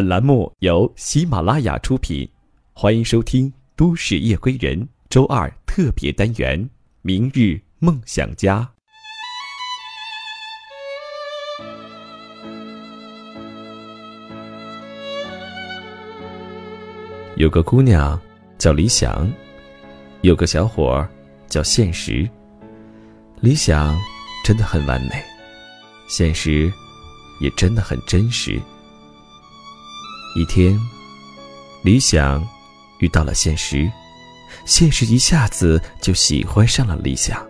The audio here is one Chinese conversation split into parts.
本栏目由喜马拉雅出品，欢迎收听《都市夜归人》周二特别单元《明日梦想家》。有个姑娘叫理想，有个小伙叫现实。理想真的很完美，现实也真的很真实。一天，理想遇到了现实，现实一下子就喜欢上了理想，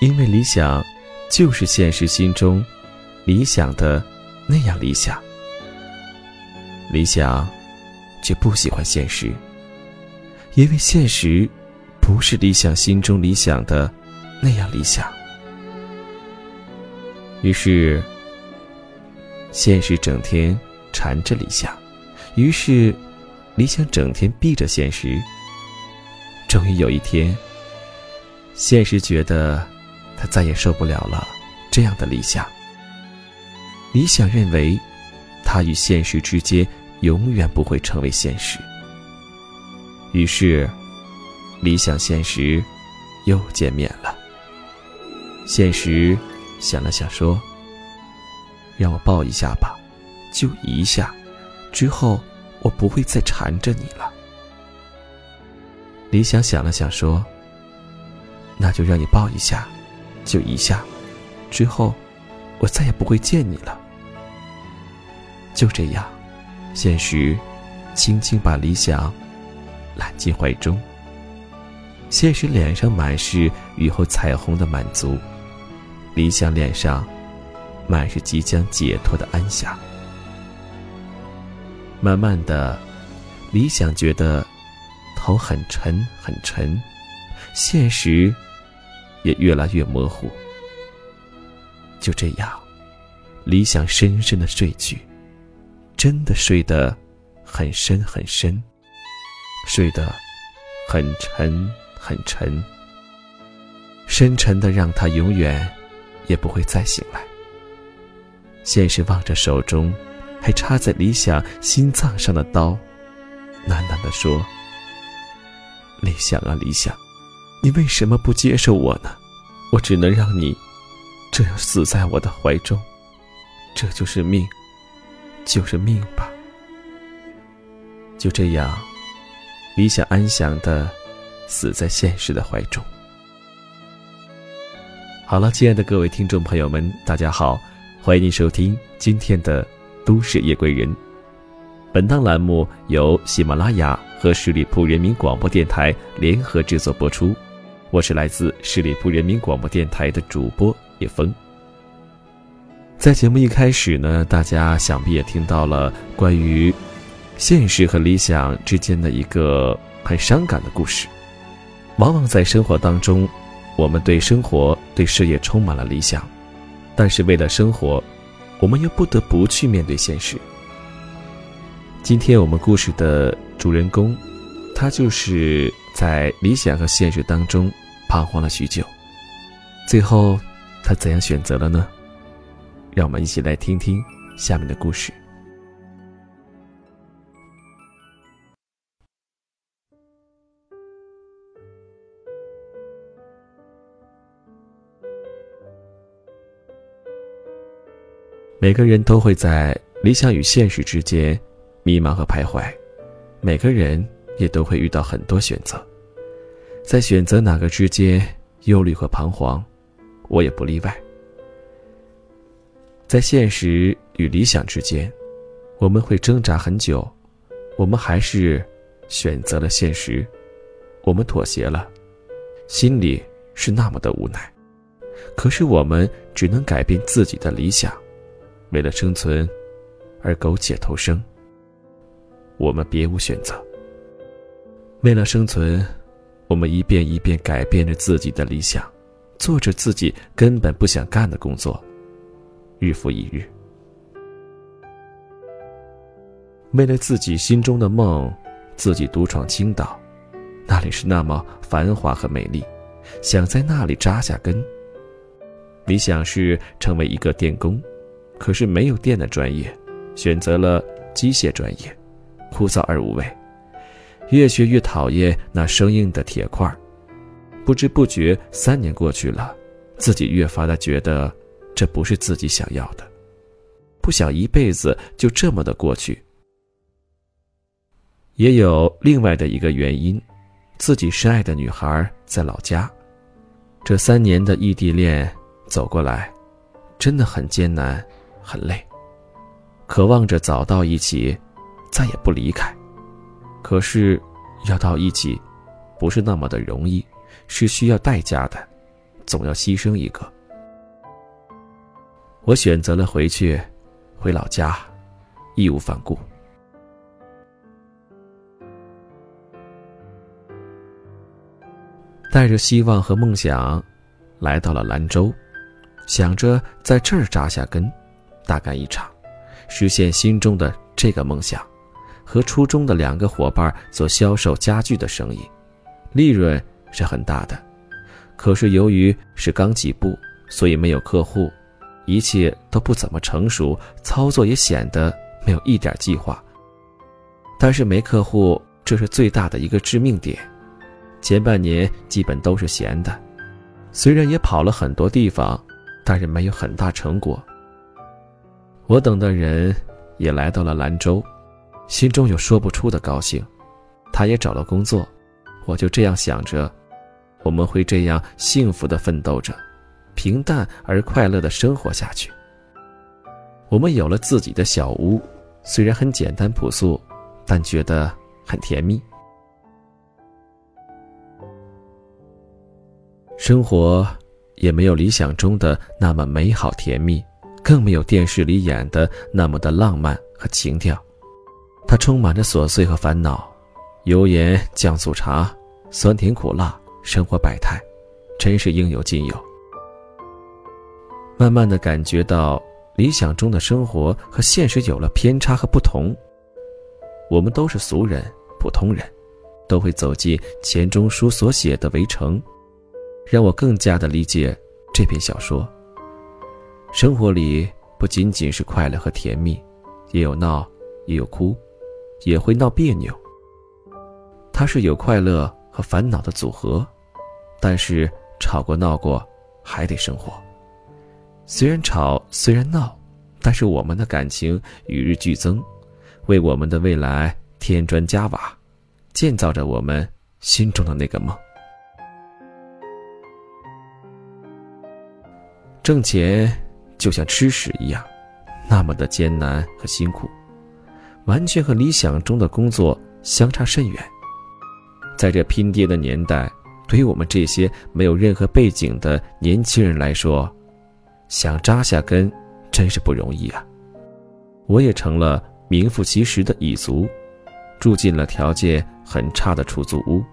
因为理想就是现实心中理想的那样理想。理想。却不喜欢现实，因为现实不是理想心中理想的那样理想。于是，现实整天缠着理想，于是理想整天避着现实。终于有一天，现实觉得他再也受不了了这样的理想。理想认为，他与现实之间。永远不会成为现实。于是，理想现实又见面了。现实想了想说：“让我抱一下吧，就一下，之后我不会再缠着你了。”理想想了想说：“那就让你抱一下，就一下，之后我再也不会见你了。”就这样。现实，轻轻把理想揽进怀中。现实脸上满是雨后彩虹的满足，理想脸上满是即将解脱的安详。慢慢的，理想觉得头很沉很沉，现实也越来越模糊。就这样，理想深深的睡去。真的睡得很深很深，睡得很沉很沉，深沉的让他永远也不会再醒来。现实望着手中还插在理想心脏上的刀，喃喃地说：“理想啊，理想，你为什么不接受我呢？我只能让你这样死在我的怀中，这就是命。”就是命吧。就这样，理想安详的死在现实的怀中。好了，亲爱的各位听众朋友们，大家好，欢迎您收听今天的《都市夜归人》。本档栏目由喜马拉雅和十里铺人民广播电台联合制作播出，我是来自十里铺人民广播电台的主播叶峰。在节目一开始呢，大家想必也听到了关于现实和理想之间的一个很伤感的故事。往往在生活当中，我们对生活、对事业充满了理想，但是为了生活，我们又不得不去面对现实。今天我们故事的主人公，他就是在理想和现实当中彷徨了许久，最后他怎样选择了呢？让我们一起来听听下面的故事。每个人都会在理想与现实之间迷茫和徘徊，每个人也都会遇到很多选择，在选择哪个之间忧虑和彷徨，我也不例外。在现实与理想之间，我们会挣扎很久，我们还是选择了现实，我们妥协了，心里是那么的无奈。可是我们只能改变自己的理想，为了生存而苟且偷生。我们别无选择。为了生存，我们一遍一遍改变着自己的理想，做着自己根本不想干的工作。日复一日，为了自己心中的梦，自己独闯青岛，那里是那么繁华和美丽，想在那里扎下根。理想是成为一个电工，可是没有电的专业，选择了机械专业，枯燥而无味。越学越讨厌那生硬的铁块儿不知不觉三年过去了，自己越发的觉得这不是自己想要的，不想一辈子就这么的过去。也有另外的一个原因，自己深爱的女孩在老家，这三年的异地恋走过来，真的很艰难，很累。渴望着早到一起，再也不离开。可是，要到一起，不是那么的容易，是需要代价的，总要牺牲一个。我选择了回去，回老家，义无反顾。带着希望和梦想，来到了兰州，想着在这儿扎下根，大干一场。实现心中的这个梦想，和初中的两个伙伴做销售家具的生意，利润是很大的。可是由于是刚起步，所以没有客户，一切都不怎么成熟，操作也显得没有一点计划。但是没客户，这是最大的一个致命点。前半年基本都是闲的，虽然也跑了很多地方，但是没有很大成果。我等的人也来到了兰州，心中有说不出的高兴。他也找了工作，我就这样想着，我们会这样幸福的奋斗着，平淡而快乐的生活下去。我们有了自己的小屋，虽然很简单朴素，但觉得很甜蜜。生活也没有理想中的那么美好甜蜜。更没有电视里演的那么的浪漫和情调，它充满着琐碎和烦恼，油盐酱醋茶，酸甜苦辣，生活百态，真是应有尽有。慢慢的感觉到理想中的生活和现实有了偏差和不同。我们都是俗人、普通人，都会走进钱钟书所写的围城，让我更加的理解这篇小说。生活里不仅仅是快乐和甜蜜，也有闹，也有哭，也会闹别扭。它是有快乐和烦恼的组合，但是吵过闹过，还得生活。虽然吵，虽然闹，但是我们的感情与日俱增，为我们的未来添砖加瓦，建造着我们心中的那个梦。挣钱。就像吃屎一样，那么的艰难和辛苦，完全和理想中的工作相差甚远。在这拼爹的年代，对于我们这些没有任何背景的年轻人来说，想扎下根真是不容易啊！我也成了名副其实的蚁族，住进了条件很差的出租屋，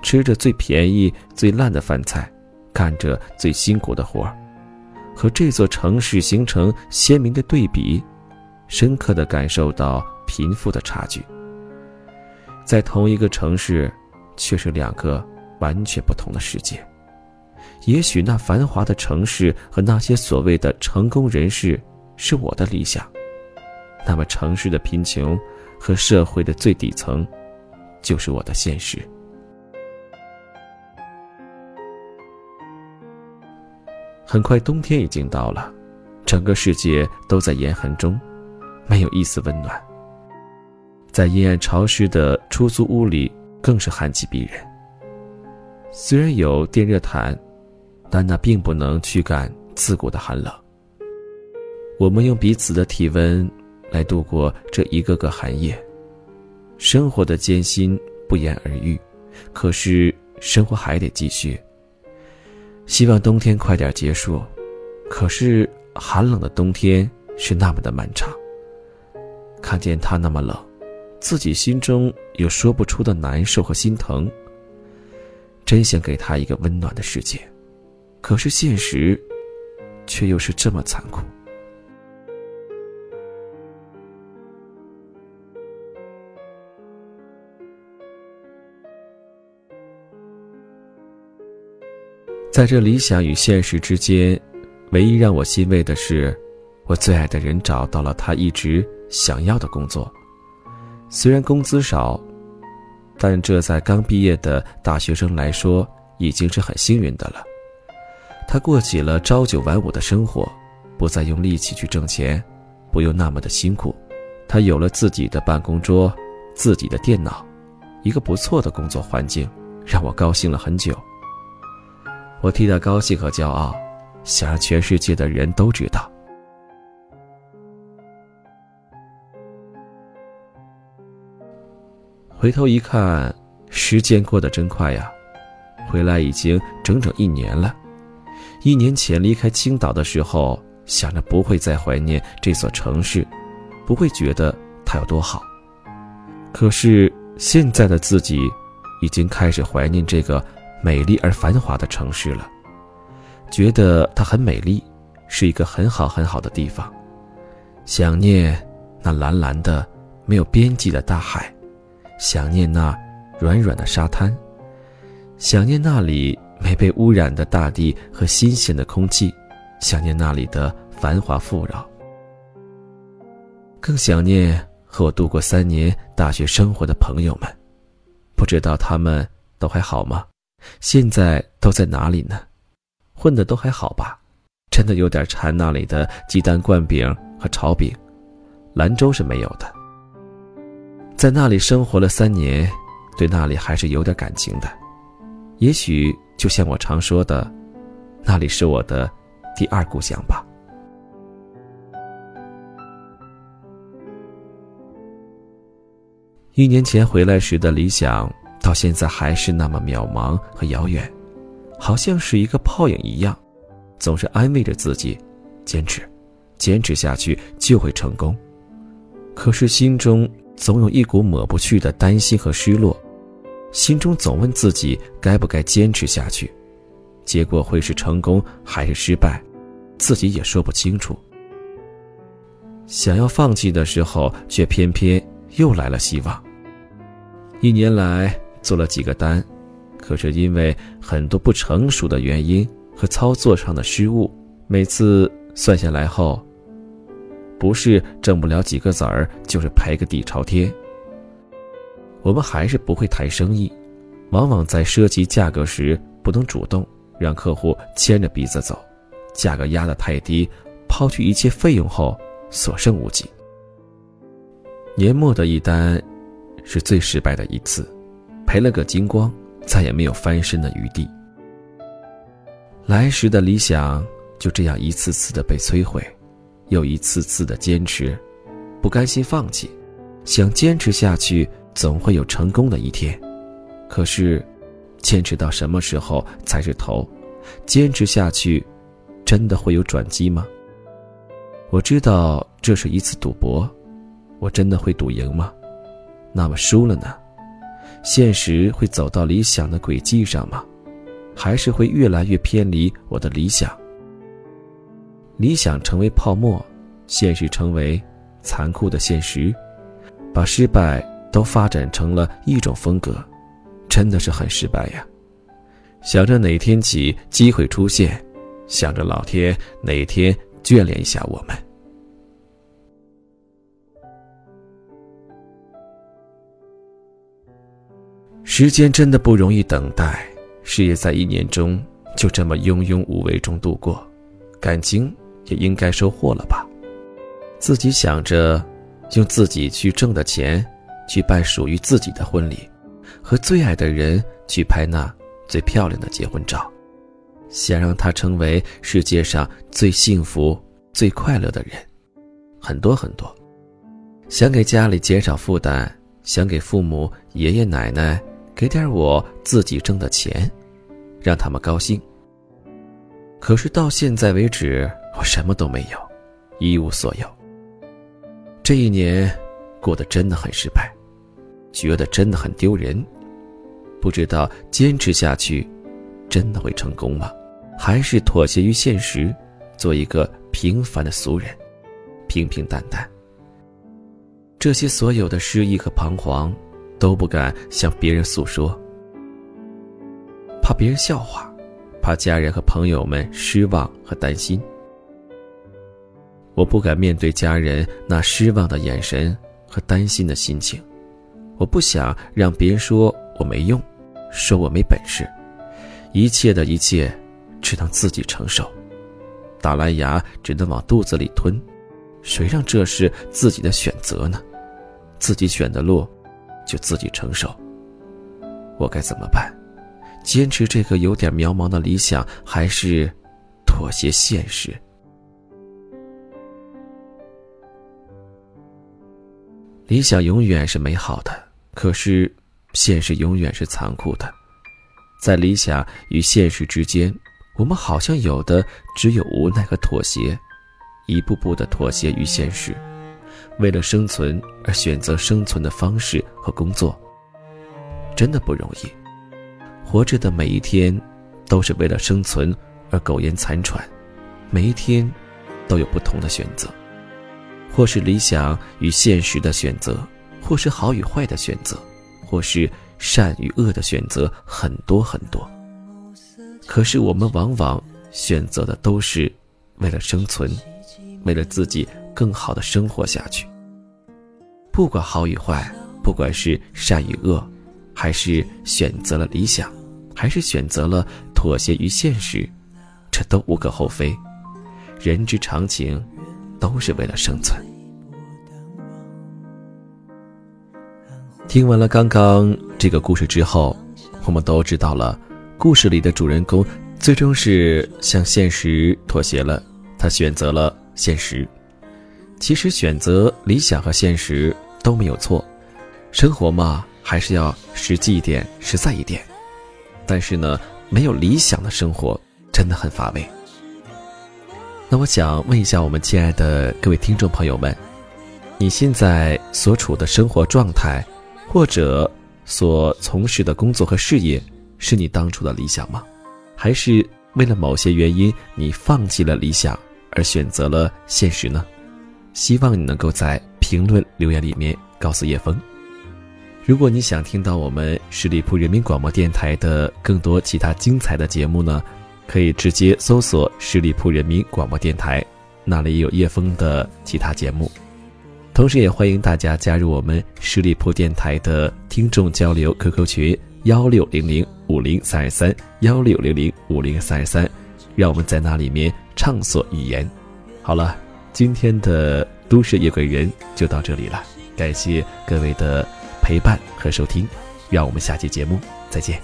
吃着最便宜、最烂的饭菜，干着最辛苦的活儿。和这座城市形成鲜明的对比，深刻的感受到贫富的差距。在同一个城市，却是两个完全不同的世界。也许那繁华的城市和那些所谓的成功人士是我的理想，那么城市的贫穷和社会的最底层，就是我的现实。很快，冬天已经到了，整个世界都在严寒中，没有一丝温暖。在阴暗潮湿的出租屋里，更是寒气逼人。虽然有电热毯，但那并不能驱赶刺骨的寒冷。我们用彼此的体温来度过这一个个寒夜，生活的艰辛不言而喻，可是生活还得继续。希望冬天快点结束，可是寒冷的冬天是那么的漫长。看见他那么冷，自己心中有说不出的难受和心疼。真想给他一个温暖的世界，可是现实，却又是这么残酷。在这理想与现实之间，唯一让我欣慰的是，我最爱的人找到了他一直想要的工作，虽然工资少，但这在刚毕业的大学生来说已经是很幸运的了。他过起了朝九晚五的生活，不再用力气去挣钱，不用那么的辛苦。他有了自己的办公桌，自己的电脑，一个不错的工作环境，让我高兴了很久。我替他高兴和骄傲，想让全世界的人都知道。回头一看，时间过得真快呀，回来已经整整一年了。一年前离开青岛的时候，想着不会再怀念这所城市，不会觉得它有多好。可是现在的自己，已经开始怀念这个美丽而繁华的城市了，觉得它很美丽，是一个很好很好的地方。想念那蓝蓝的、没有边际的大海。想念那软软的沙滩，想念那里没被污染的大地和新鲜的空气，想念那里的繁华富饶，更想念和我度过三年大学生活的朋友们。不知道他们都还好吗？现在都在哪里呢？混的都还好吧？真的有点馋那里的鸡蛋灌饼和炒饼，兰州是没有的。在那里生活了三年，对那里还是有点感情的。也许就像我常说的，那里是我的第二故乡吧。一年前回来时的理想，到现在还是那么渺茫和遥远，好像是一个泡影一样，总是安慰着自己，坚持，坚持下去就会成功。可是心中。总有一股抹不去的担心和失落，心中总问自己该不该坚持下去，结果会是成功还是失败，自己也说不清楚。想要放弃的时候，却偏偏又来了希望。一年来做了几个单，可是因为很多不成熟的原因和操作上的失误，每次算下来后。不是挣不了几个子儿，就是赔个底朝天。我们还是不会谈生意，往往在涉及价格时不能主动，让客户牵着鼻子走，价格压得太低，抛去一切费用后所剩无几。年末的一单，是最失败的一次，赔了个精光，再也没有翻身的余地。来时的理想就这样一次次的被摧毁。又一次次的坚持，不甘心放弃，想坚持下去，总会有成功的一天。可是，坚持到什么时候才是头？坚持下去，真的会有转机吗？我知道这是一次赌博，我真的会赌赢吗？那么输了呢？现实会走到理想的轨迹上吗？还是会越来越偏离我的理想？理想成为泡沫，现实成为残酷的现实，把失败都发展成了一种风格，真的是很失败呀！想着哪天起机会出现，想着老天哪天眷恋一下我们。时间真的不容易等待，事业在一年中就这么庸庸无为中度过，感情。也应该收获了吧？自己想着，用自己去挣的钱，去办属于自己的婚礼，和最爱的人去拍那最漂亮的结婚照，想让他成为世界上最幸福、最快乐的人，很多很多。想给家里减少负担，想给父母、爷爷奶奶给点我自己挣的钱，让他们高兴。可是到现在为止。我什么都没有，一无所有。这一年过得真的很失败，觉得真的很丢人。不知道坚持下去，真的会成功吗？还是妥协于现实，做一个平凡的俗人，平平淡淡。这些所有的失意和彷徨，都不敢向别人诉说，怕别人笑话，怕家人和朋友们失望和担心。我不敢面对家人那失望的眼神和担心的心情，我不想让别人说我没用，说我没本事，一切的一切，只能自己承受。打烂牙只能往肚子里吞，谁让这是自己的选择呢？自己选的路，就自己承受。我该怎么办？坚持这个有点渺茫的理想，还是妥协现实？理想永远是美好的，可是现实永远是残酷的。在理想与现实之间，我们好像有的只有无奈和妥协，一步步的妥协于现实，为了生存而选择生存的方式和工作，真的不容易。活着的每一天，都是为了生存而苟延残喘，每一天都有不同的选择。或是理想与现实的选择，或是好与坏的选择，或是善与恶的选择，很多很多。可是我们往往选择的都是为了生存，为了自己更好的生活下去。不管好与坏，不管是善与恶，还是选择了理想，还是选择了妥协于现实，这都无可厚非。人之常情。都是为了生存。听完了刚刚这个故事之后，我们都知道了，故事里的主人公最终是向现实妥协了，他选择了现实。其实选择理想和现实都没有错，生活嘛，还是要实际一点、实在一点。但是呢，没有理想的生活真的很乏味。那我想问一下我们亲爱的各位听众朋友们，你现在所处的生活状态，或者所从事的工作和事业，是你当初的理想吗？还是为了某些原因，你放弃了理想而选择了现实呢？希望你能够在评论留言里面告诉叶枫。如果你想听到我们十里铺人民广播电台的更多其他精彩的节目呢？可以直接搜索十里铺人民广播电台，那里有叶枫的其他节目。同时，也欢迎大家加入我们十里铺电台的听众交流 QQ 群幺六零零五零三二三幺六零零五零三二三，让我们在那里面畅所欲言。好了，今天的都市夜归人就到这里了，感谢各位的陪伴和收听，让我们下期节目再见。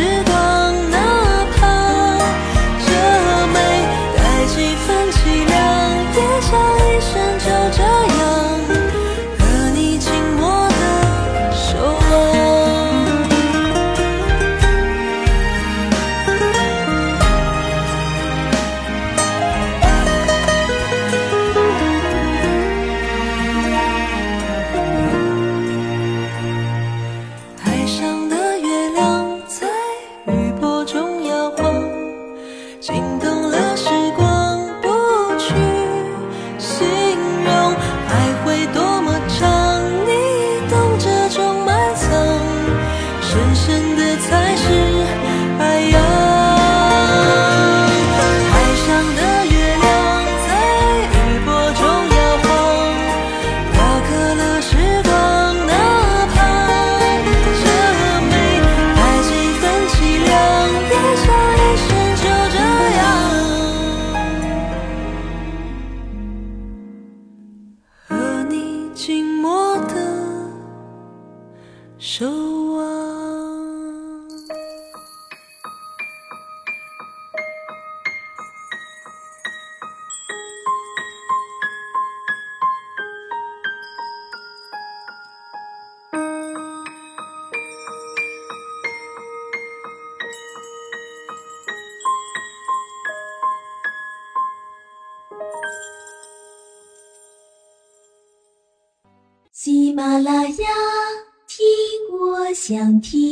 刻了守望。喜马拉雅，想听。